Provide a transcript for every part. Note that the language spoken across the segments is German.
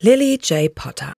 Lily J. Potter.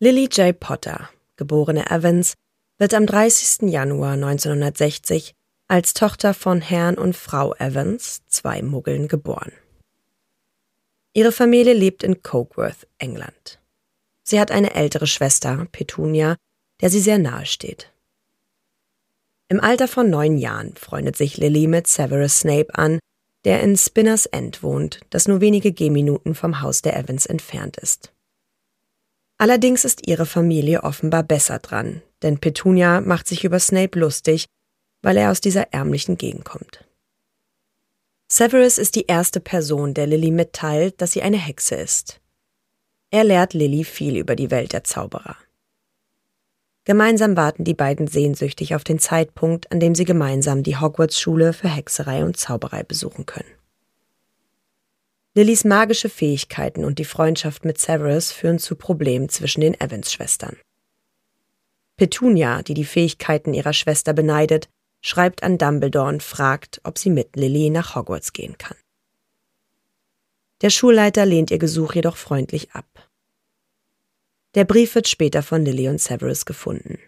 Lily J. Potter, geborene Evans, wird am 30. Januar 1960 als Tochter von Herrn und Frau Evans, zwei Muggeln, geboren. Ihre Familie lebt in Cokeworth, England. Sie hat eine ältere Schwester, Petunia, der sie sehr nahe steht. Im Alter von neun Jahren freundet sich Lily mit Severus Snape an, der in Spinners End wohnt, das nur wenige Gehminuten vom Haus der Evans entfernt ist. Allerdings ist ihre Familie offenbar besser dran, denn Petunia macht sich über Snape lustig, weil er aus dieser ärmlichen Gegend kommt. Severus ist die erste Person, der Lily mitteilt, dass sie eine Hexe ist. Er lehrt Lily viel über die Welt der Zauberer. Gemeinsam warten die beiden sehnsüchtig auf den Zeitpunkt, an dem sie gemeinsam die Hogwarts-Schule für Hexerei und Zauberei besuchen können. Lillys magische Fähigkeiten und die Freundschaft mit Severus führen zu Problemen zwischen den Evans-Schwestern. Petunia, die die Fähigkeiten ihrer Schwester beneidet, schreibt an Dumbledore und fragt, ob sie mit Lily nach Hogwarts gehen kann. Der Schulleiter lehnt ihr Gesuch jedoch freundlich ab. Der Brief wird später von Lily und Severus gefunden.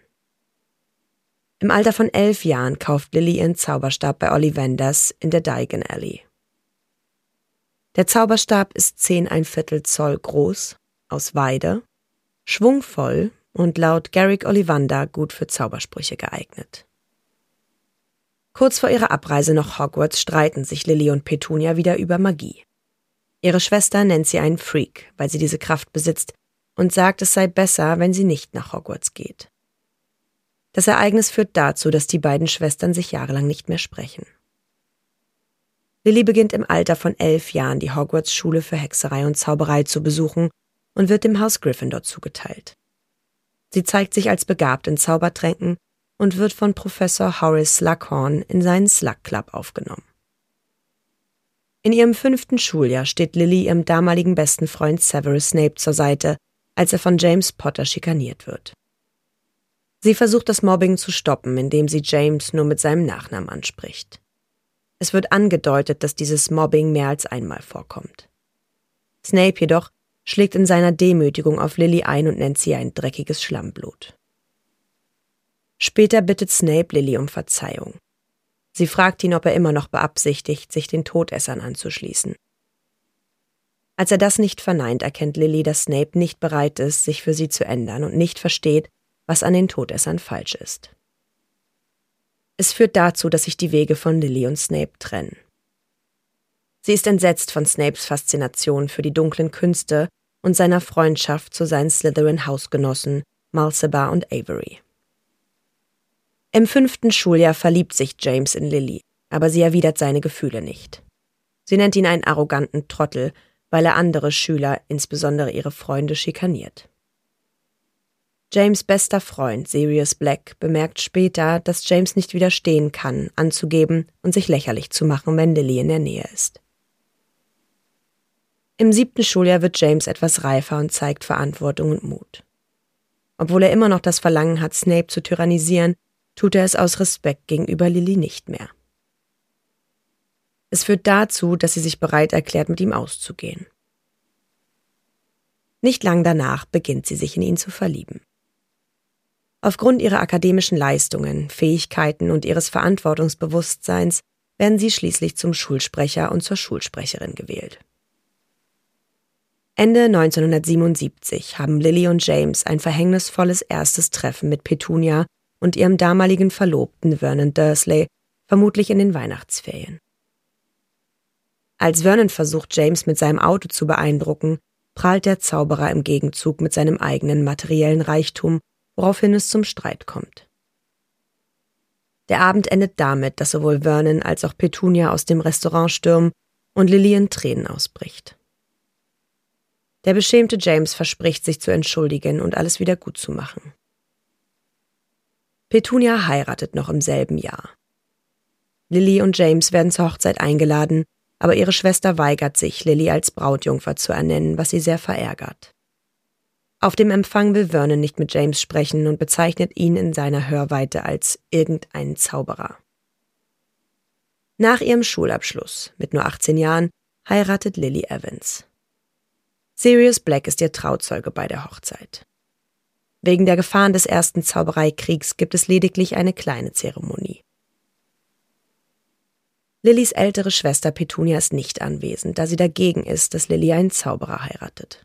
Im Alter von elf Jahren kauft Lily ihren Zauberstab bei Ollivanders in der Diagon Alley. Der Zauberstab ist zehn ein Viertel Zoll groß, aus Weide, schwungvoll und laut Garrick Ollivander gut für Zaubersprüche geeignet. Kurz vor ihrer Abreise nach Hogwarts streiten sich Lily und Petunia wieder über Magie. Ihre Schwester nennt sie einen Freak, weil sie diese Kraft besitzt, und sagt, es sei besser, wenn sie nicht nach Hogwarts geht. Das Ereignis führt dazu, dass die beiden Schwestern sich jahrelang nicht mehr sprechen. Lily beginnt im Alter von elf Jahren die Hogwarts-Schule für Hexerei und Zauberei zu besuchen und wird dem Haus Gryffindor zugeteilt. Sie zeigt sich als begabt in Zaubertränken und wird von Professor Horace Slughorn in seinen Slug Club aufgenommen. In ihrem fünften Schuljahr steht Lily ihrem damaligen besten Freund Severus Snape zur Seite, als er von James Potter schikaniert wird. Sie versucht das Mobbing zu stoppen, indem sie James nur mit seinem Nachnamen anspricht. Es wird angedeutet, dass dieses Mobbing mehr als einmal vorkommt. Snape jedoch schlägt in seiner Demütigung auf Lily ein und nennt sie ein dreckiges Schlammblut. Später bittet Snape Lily um Verzeihung. Sie fragt ihn, ob er immer noch beabsichtigt, sich den Todessern anzuschließen. Als er das nicht verneint, erkennt Lily, dass Snape nicht bereit ist, sich für sie zu ändern und nicht versteht, was an den Todessern falsch ist. Es führt dazu, dass sich die Wege von Lily und Snape trennen. Sie ist entsetzt von Snapes Faszination für die dunklen Künste und seiner Freundschaft zu seinen Slytherin-Hausgenossen Malseba und Avery. Im fünften Schuljahr verliebt sich James in Lily, aber sie erwidert seine Gefühle nicht. Sie nennt ihn einen arroganten Trottel, weil er andere Schüler, insbesondere ihre Freunde, schikaniert. James' bester Freund Sirius Black bemerkt später, dass James nicht widerstehen kann, anzugeben und sich lächerlich zu machen, wenn Lily in der Nähe ist. Im siebten Schuljahr wird James etwas reifer und zeigt Verantwortung und Mut. Obwohl er immer noch das Verlangen hat, Snape zu tyrannisieren, tut er es aus Respekt gegenüber Lily nicht mehr. Es führt dazu, dass sie sich bereit erklärt, mit ihm auszugehen. Nicht lang danach beginnt sie sich in ihn zu verlieben. Aufgrund ihrer akademischen Leistungen, Fähigkeiten und ihres Verantwortungsbewusstseins werden sie schließlich zum Schulsprecher und zur Schulsprecherin gewählt. Ende 1977 haben Lily und James ein verhängnisvolles erstes Treffen mit Petunia und ihrem damaligen Verlobten Vernon Dursley, vermutlich in den Weihnachtsferien. Als Vernon versucht, James mit seinem Auto zu beeindrucken, prahlt der Zauberer im Gegenzug mit seinem eigenen materiellen Reichtum woraufhin es zum Streit kommt. Der Abend endet damit, dass sowohl Vernon als auch Petunia aus dem Restaurant stürmen und Lily in Tränen ausbricht. Der beschämte James verspricht, sich zu entschuldigen und alles wieder gut zu machen. Petunia heiratet noch im selben Jahr. Lily und James werden zur Hochzeit eingeladen, aber ihre Schwester weigert sich, Lily als Brautjungfer zu ernennen, was sie sehr verärgert. Auf dem Empfang will Vernon nicht mit James sprechen und bezeichnet ihn in seiner Hörweite als irgendeinen Zauberer. Nach ihrem Schulabschluss, mit nur 18 Jahren, heiratet Lily Evans. Sirius Black ist ihr Trauzeuge bei der Hochzeit. Wegen der Gefahren des ersten Zaubereikriegs gibt es lediglich eine kleine Zeremonie. Lillys ältere Schwester Petunia ist nicht anwesend, da sie dagegen ist, dass Lily einen Zauberer heiratet.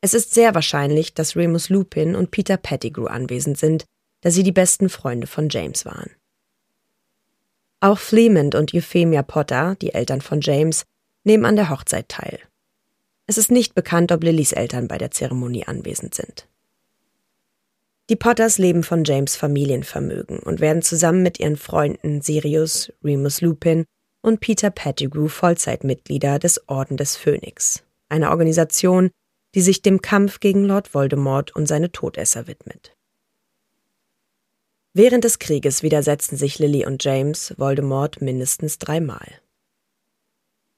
Es ist sehr wahrscheinlich, dass Remus Lupin und Peter Pettigrew anwesend sind, da sie die besten Freunde von James waren. Auch Fleemond und Euphemia Potter, die Eltern von James, nehmen an der Hochzeit teil. Es ist nicht bekannt, ob Lillys Eltern bei der Zeremonie anwesend sind. Die Potters leben von James Familienvermögen und werden zusammen mit ihren Freunden Sirius, Remus Lupin und Peter Pettigrew Vollzeitmitglieder des Orden des Phönix, einer Organisation, die sich dem Kampf gegen Lord Voldemort und seine Todesser widmet. Während des Krieges widersetzen sich Lily und James Voldemort mindestens dreimal.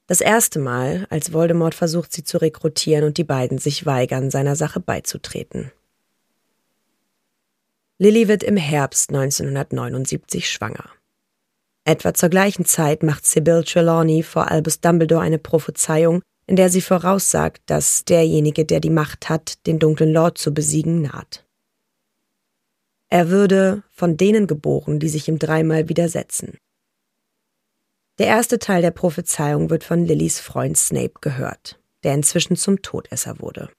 Das erste Mal, als Voldemort versucht, sie zu rekrutieren und die beiden sich weigern, seiner Sache beizutreten. Lily wird im Herbst 1979 schwanger. Etwa zur gleichen Zeit macht Sybil Trelawney vor Albus Dumbledore eine Prophezeiung, in der sie voraussagt, dass derjenige, der die Macht hat, den dunklen Lord zu besiegen, naht. Er würde von denen geboren, die sich ihm dreimal widersetzen. Der erste Teil der Prophezeiung wird von Lillys Freund Snape gehört, der inzwischen zum Todesser wurde.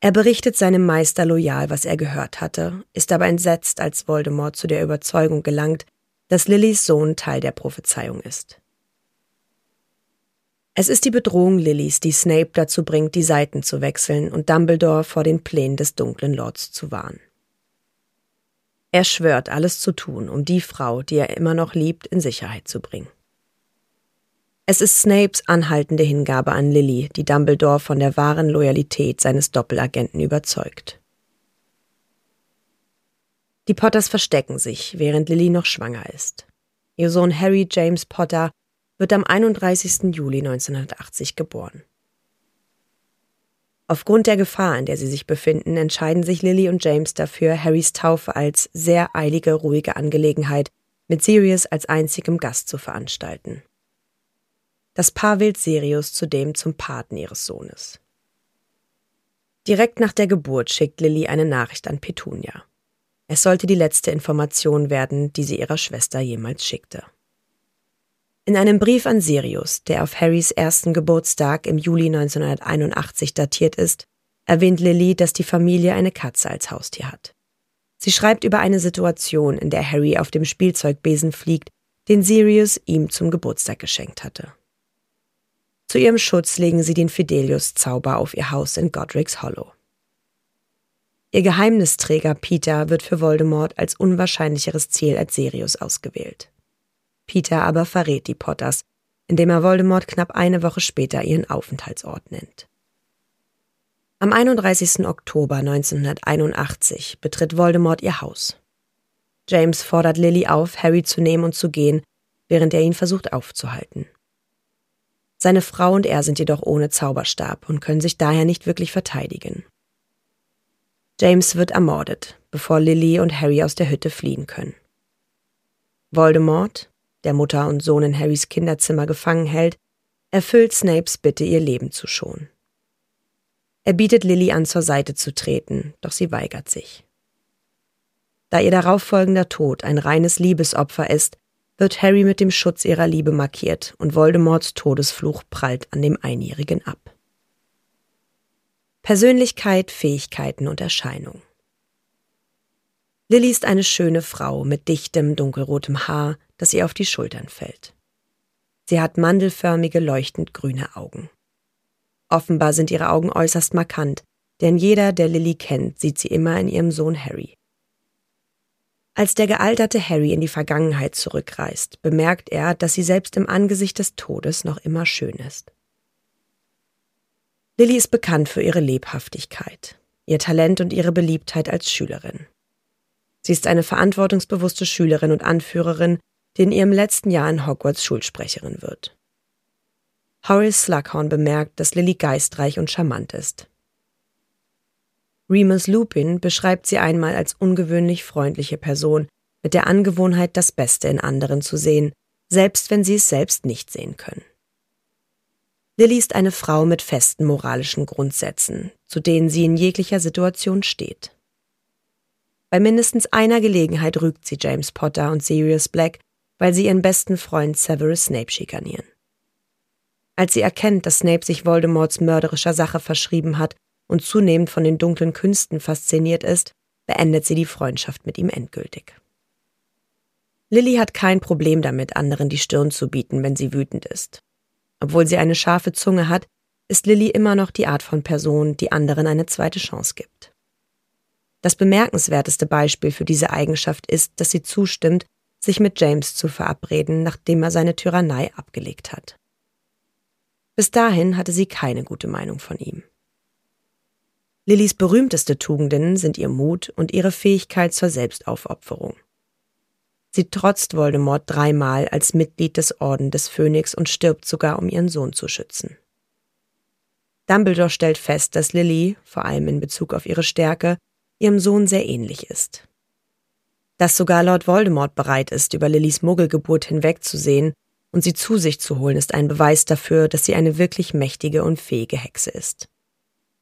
Er berichtet seinem Meister loyal, was er gehört hatte, ist aber entsetzt, als Voldemort zu der Überzeugung gelangt, dass Lillys Sohn Teil der Prophezeiung ist. Es ist die Bedrohung Lillys, die Snape dazu bringt, die Seiten zu wechseln und Dumbledore vor den Plänen des dunklen Lords zu warnen. Er schwört, alles zu tun, um die Frau, die er immer noch liebt, in Sicherheit zu bringen. Es ist Snapes anhaltende Hingabe an Lily, die Dumbledore von der wahren Loyalität seines Doppelagenten überzeugt. Die Potters verstecken sich, während Lily noch schwanger ist. Ihr Sohn Harry James Potter wird am 31. Juli 1980 geboren. Aufgrund der Gefahr, in der sie sich befinden, entscheiden sich Lily und James dafür, Harrys Taufe als sehr eilige, ruhige Angelegenheit mit Sirius als einzigem Gast zu veranstalten. Das Paar wählt Sirius zudem zum Paten ihres Sohnes. Direkt nach der Geburt schickt Lily eine Nachricht an Petunia. Es sollte die letzte Information werden, die sie ihrer Schwester jemals schickte. In einem Brief an Sirius, der auf Harrys ersten Geburtstag im Juli 1981 datiert ist, erwähnt Lily, dass die Familie eine Katze als Haustier hat. Sie schreibt über eine Situation, in der Harry auf dem Spielzeugbesen fliegt, den Sirius ihm zum Geburtstag geschenkt hatte. Zu ihrem Schutz legen sie den Fidelius-Zauber auf ihr Haus in Godric's Hollow. Ihr Geheimnisträger Peter wird für Voldemort als unwahrscheinlicheres Ziel als Sirius ausgewählt. Peter aber verrät die Potters, indem er Voldemort knapp eine Woche später ihren Aufenthaltsort nennt. Am 31. Oktober 1981 betritt Voldemort ihr Haus. James fordert Lily auf, Harry zu nehmen und zu gehen, während er ihn versucht aufzuhalten. Seine Frau und er sind jedoch ohne Zauberstab und können sich daher nicht wirklich verteidigen. James wird ermordet, bevor Lily und Harry aus der Hütte fliehen können. Voldemort, der Mutter und Sohn in Harrys Kinderzimmer gefangen hält, erfüllt Snapes Bitte, ihr Leben zu schonen. Er bietet Lily an, zur Seite zu treten, doch sie weigert sich. Da ihr darauffolgender Tod ein reines Liebesopfer ist, wird Harry mit dem Schutz ihrer Liebe markiert und Voldemorts Todesfluch prallt an dem Einjährigen ab. Persönlichkeit, Fähigkeiten und Erscheinung. Lilly ist eine schöne Frau mit dichtem, dunkelrotem Haar, das ihr auf die Schultern fällt. Sie hat mandelförmige, leuchtend grüne Augen. Offenbar sind ihre Augen äußerst markant, denn jeder, der Lilly kennt, sieht sie immer in ihrem Sohn Harry. Als der gealterte Harry in die Vergangenheit zurückreist, bemerkt er, dass sie selbst im Angesicht des Todes noch immer schön ist. Lily ist bekannt für ihre Lebhaftigkeit, ihr Talent und ihre Beliebtheit als Schülerin. Sie ist eine verantwortungsbewusste Schülerin und Anführerin, die in ihrem letzten Jahr in Hogwarts Schulsprecherin wird. Horace Slughorn bemerkt, dass Lily geistreich und charmant ist. Remus Lupin beschreibt sie einmal als ungewöhnlich freundliche Person, mit der Angewohnheit, das Beste in anderen zu sehen, selbst wenn sie es selbst nicht sehen können. Lily ist eine Frau mit festen moralischen Grundsätzen, zu denen sie in jeglicher Situation steht. Bei mindestens einer Gelegenheit rügt sie James Potter und Sirius Black, weil sie ihren besten Freund Severus Snape schikanieren. Als sie erkennt, dass Snape sich Voldemorts mörderischer Sache verschrieben hat und zunehmend von den dunklen Künsten fasziniert ist, beendet sie die Freundschaft mit ihm endgültig. Lily hat kein Problem damit, anderen die Stirn zu bieten, wenn sie wütend ist. Obwohl sie eine scharfe Zunge hat, ist Lily immer noch die Art von Person, die anderen eine zweite Chance gibt. Das bemerkenswerteste Beispiel für diese Eigenschaft ist, dass sie zustimmt, sich mit James zu verabreden, nachdem er seine Tyrannei abgelegt hat. Bis dahin hatte sie keine gute Meinung von ihm. Lillys berühmteste Tugenden sind ihr Mut und ihre Fähigkeit zur Selbstaufopferung. Sie trotzt Voldemort dreimal als Mitglied des Orden des Phönix und stirbt sogar, um ihren Sohn zu schützen. Dumbledore stellt fest, dass Lily, vor allem in Bezug auf ihre Stärke, ihrem Sohn sehr ähnlich ist. Dass sogar Lord Voldemort bereit ist, über Lillys Muggelgeburt hinwegzusehen und sie zu sich zu holen, ist ein Beweis dafür, dass sie eine wirklich mächtige und fähige Hexe ist.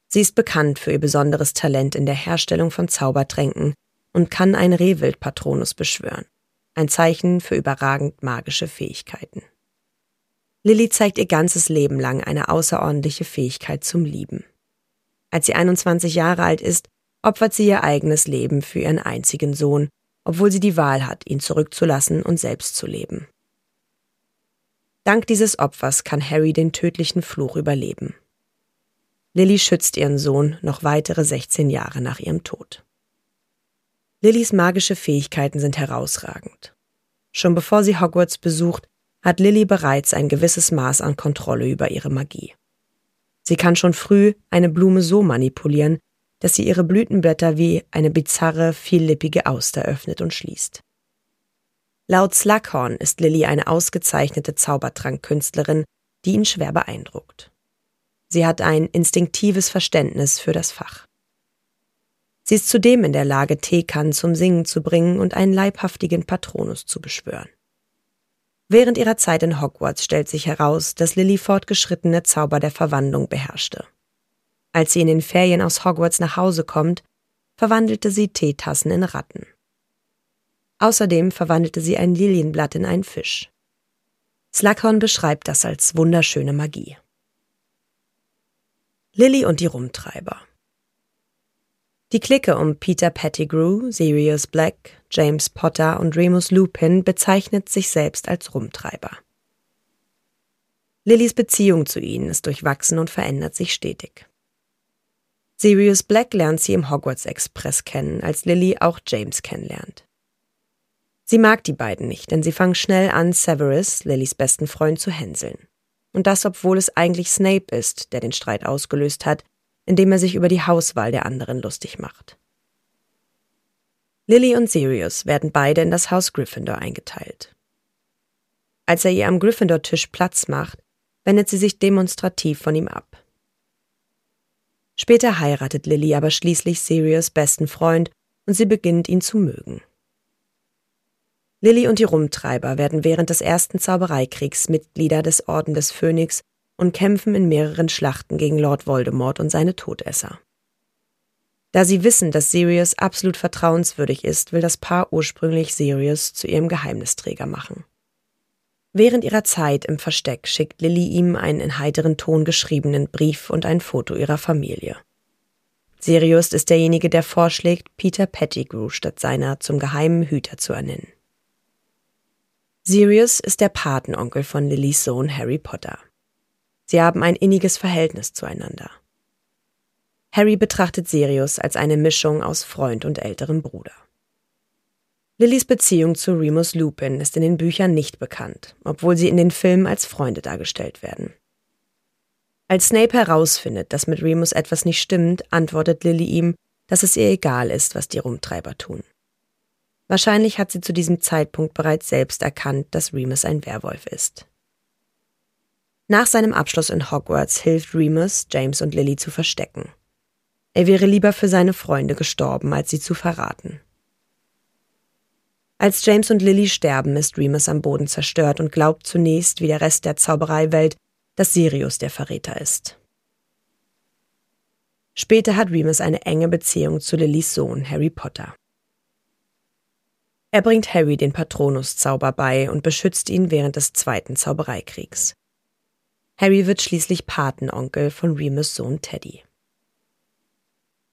Sie ist bekannt für ihr besonderes Talent in der Herstellung von Zaubertränken und kann einen Rehwildpatronus beschwören, ein Zeichen für überragend magische Fähigkeiten. Lilly zeigt ihr ganzes Leben lang eine außerordentliche Fähigkeit zum Lieben. Als sie 21 Jahre alt ist, opfert sie ihr eigenes Leben für ihren einzigen Sohn, obwohl sie die Wahl hat, ihn zurückzulassen und selbst zu leben. Dank dieses Opfers kann Harry den tödlichen Fluch überleben. Lilly schützt ihren Sohn noch weitere 16 Jahre nach ihrem Tod. Lillys magische Fähigkeiten sind herausragend. Schon bevor sie Hogwarts besucht, hat Lilly bereits ein gewisses Maß an Kontrolle über ihre Magie. Sie kann schon früh eine Blume so manipulieren, dass sie ihre Blütenblätter wie eine bizarre, viellippige Auster öffnet und schließt. Laut Slughorn ist Lilly eine ausgezeichnete Zaubertrankkünstlerin, die ihn schwer beeindruckt. Sie hat ein instinktives Verständnis für das Fach. Sie ist zudem in der Lage, Teekannen zum Singen zu bringen und einen leibhaftigen Patronus zu beschwören. Während ihrer Zeit in Hogwarts stellt sich heraus, dass Lily fortgeschrittene Zauber der Verwandlung beherrschte. Als sie in den Ferien aus Hogwarts nach Hause kommt, verwandelte sie Teetassen in Ratten. Außerdem verwandelte sie ein Lilienblatt in einen Fisch. Slughorn beschreibt das als wunderschöne Magie. Lilly und die Rumtreiber. Die Clique um Peter Pettigrew, Sirius Black, James Potter und Remus Lupin bezeichnet sich selbst als Rumtreiber. Lillys Beziehung zu ihnen ist durchwachsen und verändert sich stetig. Sirius Black lernt sie im Hogwarts Express kennen, als Lily auch James kennenlernt. Sie mag die beiden nicht, denn sie fangen schnell an, Severus, Lillys besten Freund, zu hänseln. Und das, obwohl es eigentlich Snape ist, der den Streit ausgelöst hat, indem er sich über die Hauswahl der anderen lustig macht. Lily und Sirius werden beide in das Haus Gryffindor eingeteilt. Als er ihr am Gryffindor-Tisch Platz macht, wendet sie sich demonstrativ von ihm ab. Später heiratet Lily aber schließlich Sirius besten Freund und sie beginnt ihn zu mögen. Lilly und die Rumtreiber werden während des ersten Zaubereikriegs Mitglieder des Orden des Phönix und kämpfen in mehreren Schlachten gegen Lord Voldemort und seine Todesser. Da sie wissen, dass Sirius absolut vertrauenswürdig ist, will das Paar ursprünglich Sirius zu ihrem Geheimnisträger machen. Während ihrer Zeit im Versteck schickt Lilly ihm einen in heiteren Ton geschriebenen Brief und ein Foto ihrer Familie. Sirius ist derjenige, der vorschlägt, Peter Pettigrew statt seiner zum geheimen Hüter zu ernennen. Sirius ist der Patenonkel von Lillys Sohn Harry Potter. Sie haben ein inniges Verhältnis zueinander. Harry betrachtet Sirius als eine Mischung aus Freund und älterem Bruder. Lillys Beziehung zu Remus Lupin ist in den Büchern nicht bekannt, obwohl sie in den Filmen als Freunde dargestellt werden. Als Snape herausfindet, dass mit Remus etwas nicht stimmt, antwortet Lily ihm, dass es ihr egal ist, was die Rumtreiber tun. Wahrscheinlich hat sie zu diesem Zeitpunkt bereits selbst erkannt, dass Remus ein Werwolf ist. Nach seinem Abschluss in Hogwarts hilft Remus, James und Lily zu verstecken. Er wäre lieber für seine Freunde gestorben, als sie zu verraten. Als James und Lily sterben, ist Remus am Boden zerstört und glaubt zunächst, wie der Rest der Zaubereiwelt, dass Sirius der Verräter ist. Später hat Remus eine enge Beziehung zu Lillys Sohn Harry Potter. Er bringt Harry den Patronus-Zauber bei und beschützt ihn während des Zweiten Zaubereikriegs. Harry wird schließlich Patenonkel von Remus Sohn Teddy.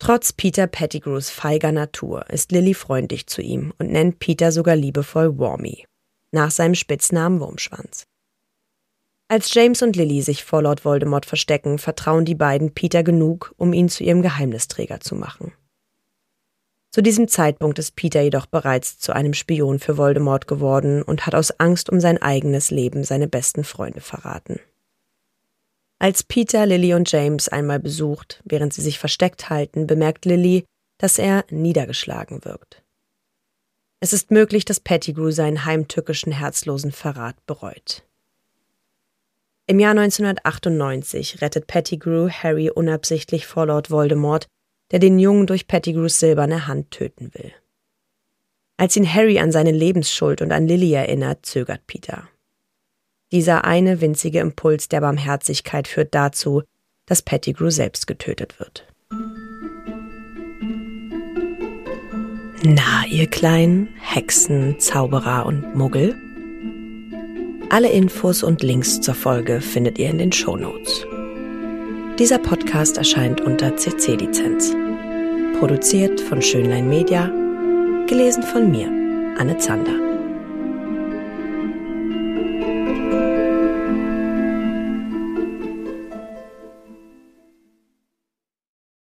Trotz Peter Pettigrews feiger Natur ist Lily freundlich zu ihm und nennt Peter sogar liebevoll Wormy, nach seinem Spitznamen Wurmschwanz. Als James und Lily sich vor Lord Voldemort verstecken, vertrauen die beiden Peter genug, um ihn zu ihrem Geheimnisträger zu machen. Zu diesem Zeitpunkt ist Peter jedoch bereits zu einem Spion für Voldemort geworden und hat aus Angst um sein eigenes Leben seine besten Freunde verraten. Als Peter Lily und James einmal besucht, während sie sich versteckt halten, bemerkt Lily, dass er niedergeschlagen wirkt. Es ist möglich, dass Pettigrew seinen heimtückischen herzlosen Verrat bereut. Im Jahr 1998 rettet Pettigrew Harry unabsichtlich vor Lord Voldemort, der den Jungen durch Pettigrews silberne Hand töten will. Als ihn Harry an seine Lebensschuld und an Lily erinnert, zögert Peter. Dieser eine winzige Impuls der Barmherzigkeit führt dazu, dass Pettigrew selbst getötet wird. Na, ihr kleinen Hexen, Zauberer und Muggel? Alle Infos und Links zur Folge findet ihr in den Show Notes. Dieser Podcast erscheint unter CC-Lizenz. Produziert von Schönlein Media, gelesen von mir, Anne Zander.